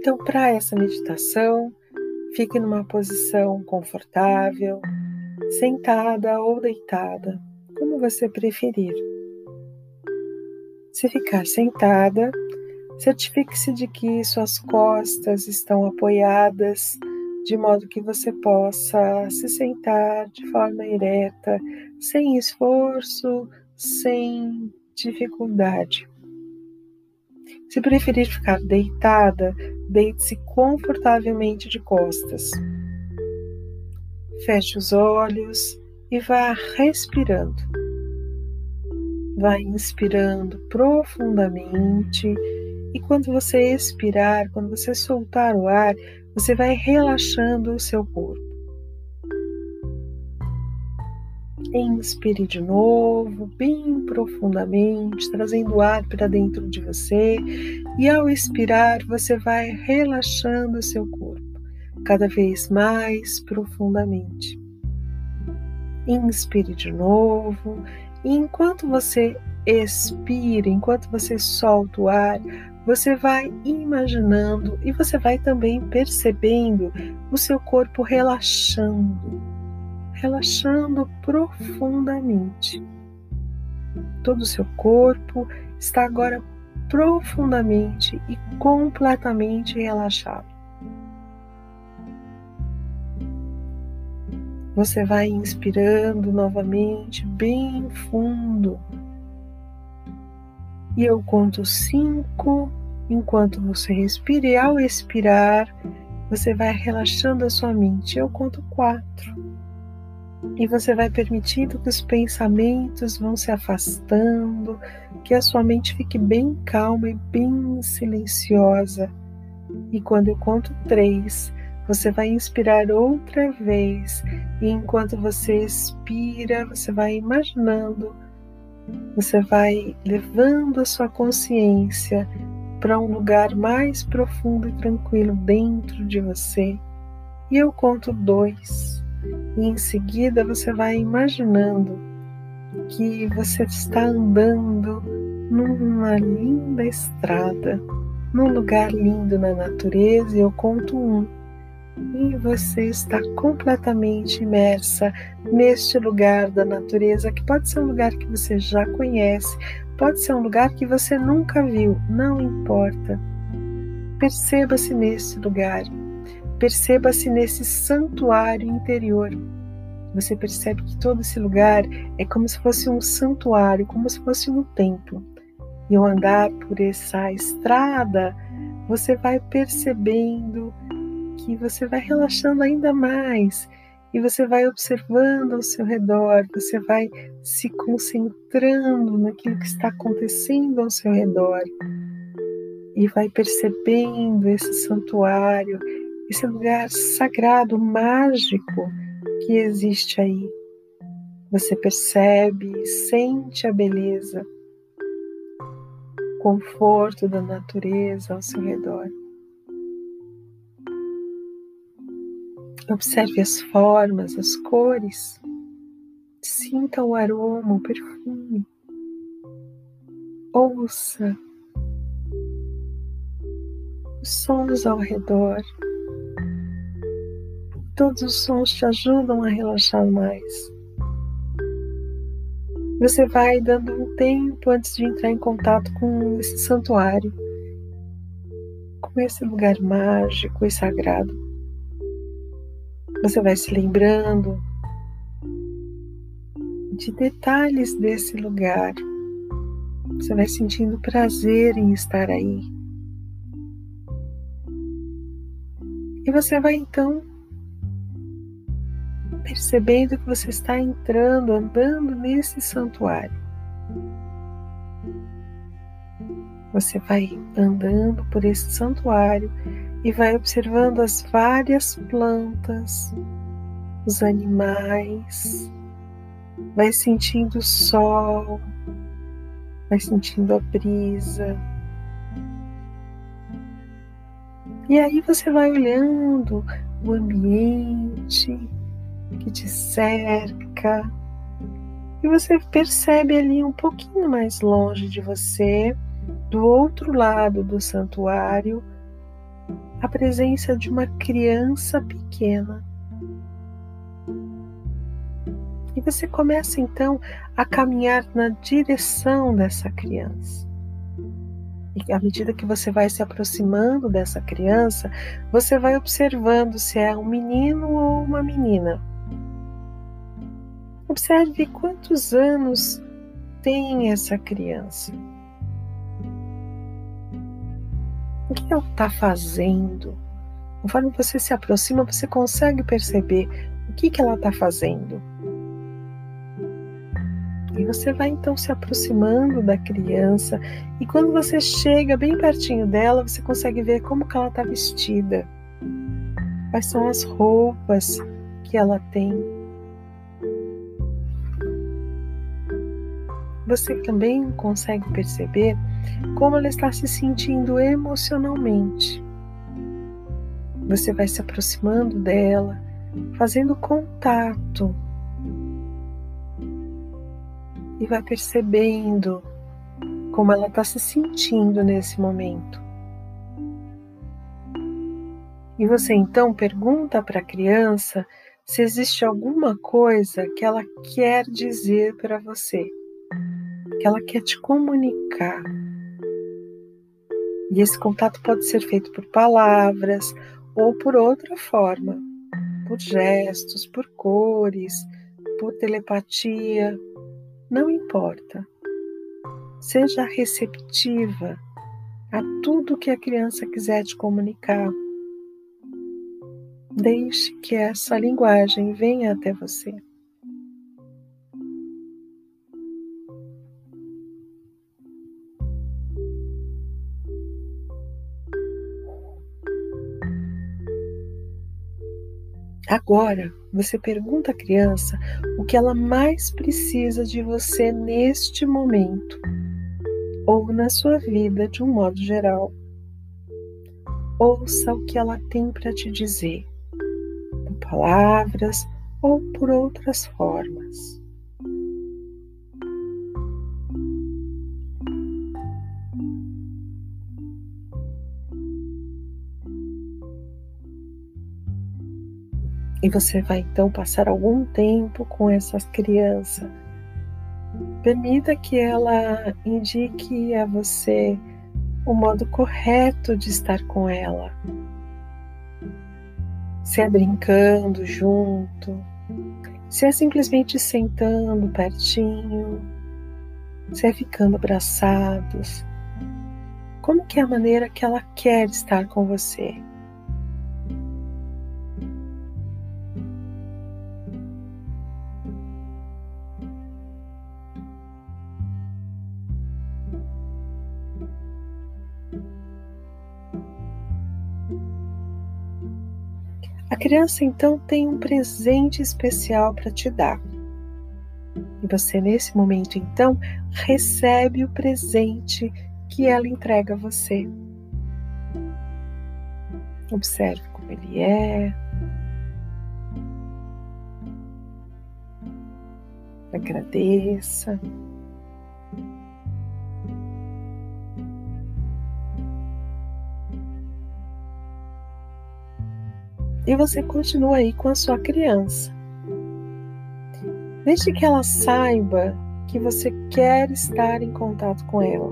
Então, para essa meditação, fique numa posição confortável, sentada ou deitada, como você preferir. Se ficar sentada, certifique-se de que suas costas estão apoiadas de modo que você possa se sentar de forma ereta, sem esforço, sem dificuldade. Se preferir ficar deitada, deite-se confortavelmente de costas. Feche os olhos e vá respirando. Vá inspirando profundamente e quando você expirar, quando você soltar o ar, você vai relaxando o seu corpo. Inspire de novo, bem profundamente, trazendo ar para dentro de você, e ao expirar, você vai relaxando seu corpo cada vez mais profundamente. Inspire de novo, e enquanto você expira, enquanto você solta o ar, você vai imaginando e você vai também percebendo o seu corpo relaxando, relaxando profundamente. Todo o seu corpo está agora profundamente e completamente relaxado. Você vai inspirando novamente, bem fundo. E eu conto cinco enquanto você respira, e ao expirar, você vai relaxando a sua mente. Eu conto quatro. E você vai permitindo que os pensamentos vão se afastando, que a sua mente fique bem calma e bem silenciosa. E quando eu conto três, você vai inspirar outra vez, e enquanto você expira, você vai imaginando, você vai levando a sua consciência para um lugar mais profundo e tranquilo dentro de você. E eu conto dois, e em seguida você vai imaginando que você está andando numa linda estrada, num lugar lindo na natureza, e eu conto um e você está completamente imersa neste lugar da natureza, que pode ser um lugar que você já conhece, pode ser um lugar que você nunca viu, não importa. Perceba-se nesse lugar, perceba-se nesse santuário interior. Você percebe que todo esse lugar é como se fosse um santuário, como se fosse um templo. E ao andar por essa estrada, você vai percebendo que você vai relaxando ainda mais e você vai observando ao seu redor, você vai se concentrando naquilo que está acontecendo ao seu redor e vai percebendo esse santuário, esse lugar sagrado, mágico que existe aí. Você percebe, sente a beleza, o conforto da natureza ao seu redor. Observe as formas, as cores. Sinta o aroma, o perfume. Ouça os sons ao redor. Todos os sons te ajudam a relaxar mais. Você vai dando um tempo antes de entrar em contato com esse santuário, com esse lugar mágico e sagrado. Você vai se lembrando de detalhes desse lugar. Você vai sentindo prazer em estar aí. E você vai então percebendo que você está entrando, andando nesse santuário. Você vai andando por esse santuário e vai observando as várias plantas, os animais, vai sentindo o sol, vai sentindo a brisa. E aí você vai olhando o ambiente que te cerca e você percebe ali um pouquinho mais longe de você, do outro lado do santuário, a presença de uma criança pequena. E você começa então a caminhar na direção dessa criança. E à medida que você vai se aproximando dessa criança, você vai observando se é um menino ou uma menina. Observe quantos anos tem essa criança. O que ela está fazendo? Conforme você se aproxima, você consegue perceber o que, que ela está fazendo. E você vai então se aproximando da criança, e quando você chega bem pertinho dela, você consegue ver como que ela está vestida. Quais são as roupas que ela tem. Você também consegue perceber como ela está se sentindo emocionalmente. Você vai se aproximando dela, fazendo contato e vai percebendo como ela está se sentindo nesse momento. E você então pergunta para a criança se existe alguma coisa que ela quer dizer para você, que ela quer te comunicar. E esse contato pode ser feito por palavras ou por outra forma, por gestos, por cores, por telepatia, não importa. Seja receptiva a tudo que a criança quiser te comunicar. Deixe que essa linguagem venha até você. Agora, você pergunta à criança o que ela mais precisa de você neste momento ou na sua vida de um modo geral. Ouça o que ela tem para te dizer, por palavras ou por outras formas. Você vai então passar algum tempo com essa criança. Permita que ela indique a você o modo correto de estar com ela. Se é brincando junto, se é simplesmente sentando pertinho, se é ficando abraçados. Como que é a maneira que ela quer estar com você? A criança então tem um presente especial para te dar. E você, nesse momento, então, recebe o presente que ela entrega a você. Observe como ele é. Agradeça. E você continua aí com a sua criança. Deixe que ela saiba que você quer estar em contato com ela.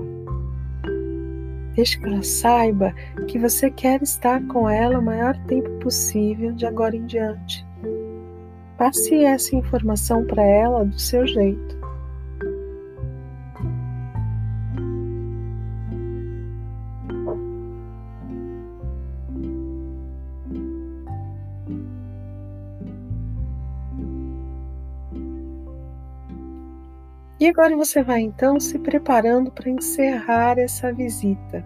Deixe que ela saiba que você quer estar com ela o maior tempo possível de agora em diante. Passe essa informação para ela do seu jeito. Agora você vai então se preparando para encerrar essa visita.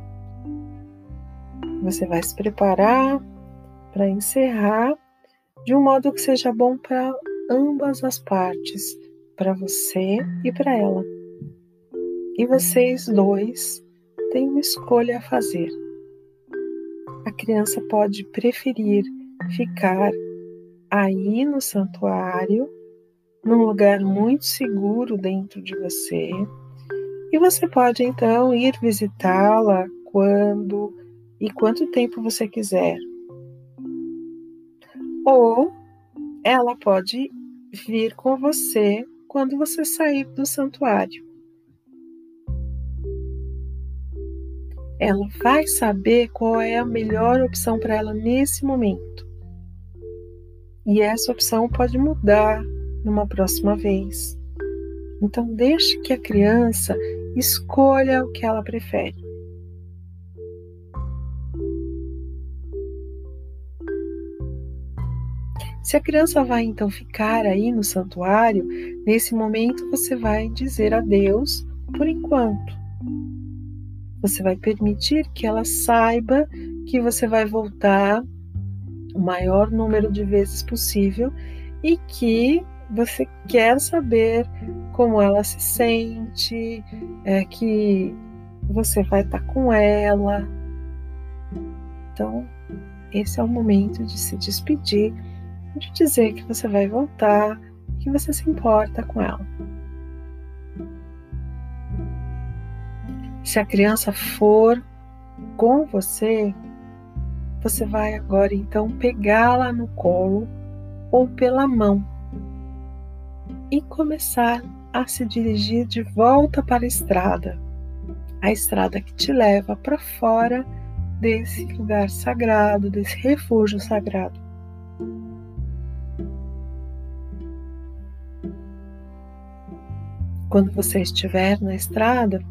Você vai se preparar para encerrar de um modo que seja bom para ambas as partes, para você e para ela. E vocês dois têm uma escolha a fazer. A criança pode preferir ficar aí no santuário num lugar muito seguro dentro de você. E você pode então ir visitá-la quando e quanto tempo você quiser. Ou ela pode vir com você quando você sair do santuário. Ela vai saber qual é a melhor opção para ela nesse momento. E essa opção pode mudar numa próxima vez. Então, deixe que a criança escolha o que ela prefere. Se a criança vai então ficar aí no santuário, nesse momento você vai dizer adeus por enquanto. Você vai permitir que ela saiba que você vai voltar o maior número de vezes possível e que você quer saber como ela se sente, é, que você vai estar com ela. Então, esse é o momento de se despedir de dizer que você vai voltar, que você se importa com ela. Se a criança for com você, você vai agora então pegá-la no colo ou pela mão e começar a se dirigir de volta para a estrada, a estrada que te leva para fora desse lugar sagrado, desse refúgio sagrado. Quando você estiver na estrada,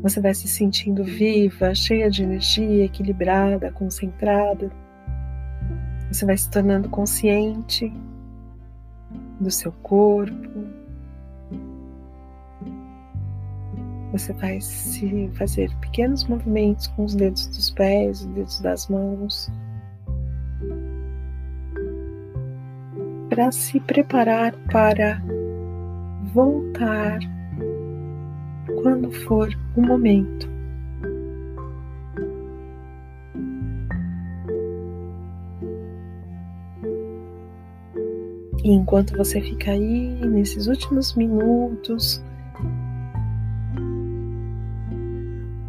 você vai se sentindo viva, cheia de energia, equilibrada, concentrada. Você vai se tornando consciente do seu corpo. Você vai se fazer pequenos movimentos com os dedos dos pés, os dedos das mãos. Para se preparar para voltar quando for o momento. E enquanto você fica aí nesses últimos minutos,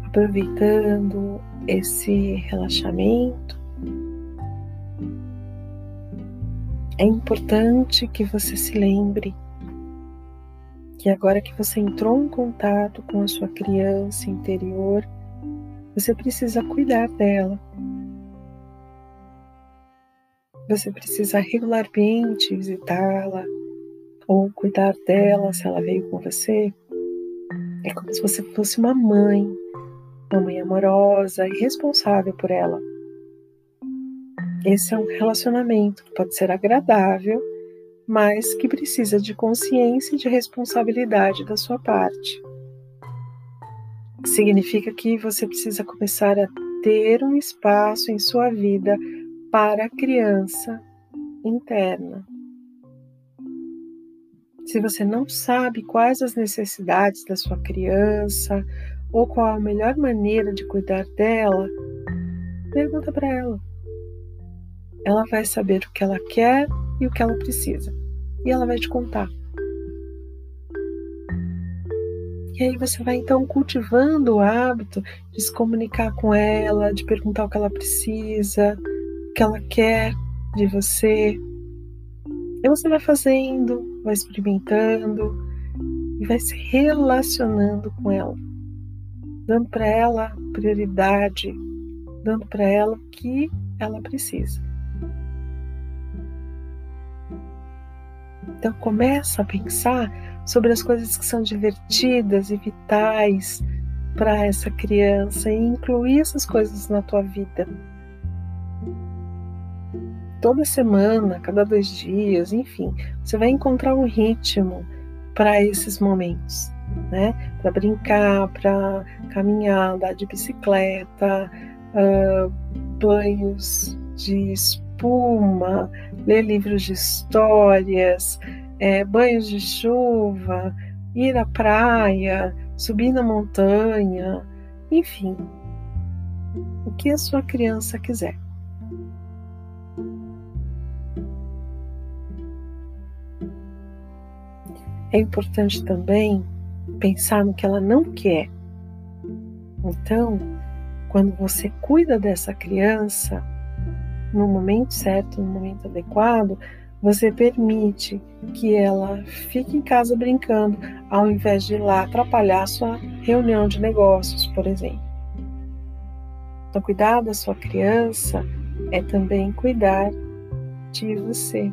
aproveitando esse relaxamento, é importante que você se lembre que agora que você entrou em contato com a sua criança interior, você precisa cuidar dela. Você precisa regularmente visitá-la ou cuidar dela se ela veio com você. É como se você fosse uma mãe, uma mãe amorosa e responsável por ela. Esse é um relacionamento que pode ser agradável mas que precisa de consciência e de responsabilidade da sua parte. Significa que você precisa começar a ter um espaço em sua vida para a criança interna. Se você não sabe quais as necessidades da sua criança ou qual a melhor maneira de cuidar dela, pergunta para ela. Ela vai saber o que ela quer e o que ela precisa. E ela vai te contar. E aí você vai então cultivando o hábito de se comunicar com ela, de perguntar o que ela precisa, que ela quer de você. E você vai fazendo, vai experimentando e vai se relacionando com ela, dando para ela prioridade, dando para ela o que ela precisa. Então começa a pensar sobre as coisas que são divertidas e vitais para essa criança e incluir essas coisas na tua vida. Toda semana, cada dois dias, enfim, você vai encontrar um ritmo para esses momentos, né? Para brincar, para caminhar, andar de bicicleta, uh, banhos de espuma, ler livros de histórias, é, banhos de chuva, ir à praia, subir na montanha, enfim, o que a sua criança quiser. É importante também pensar no que ela não quer. Então, quando você cuida dessa criança, no momento certo, no momento adequado, você permite que ela fique em casa brincando, ao invés de ir lá atrapalhar a sua reunião de negócios, por exemplo. Então, cuidar da sua criança é também cuidar de você.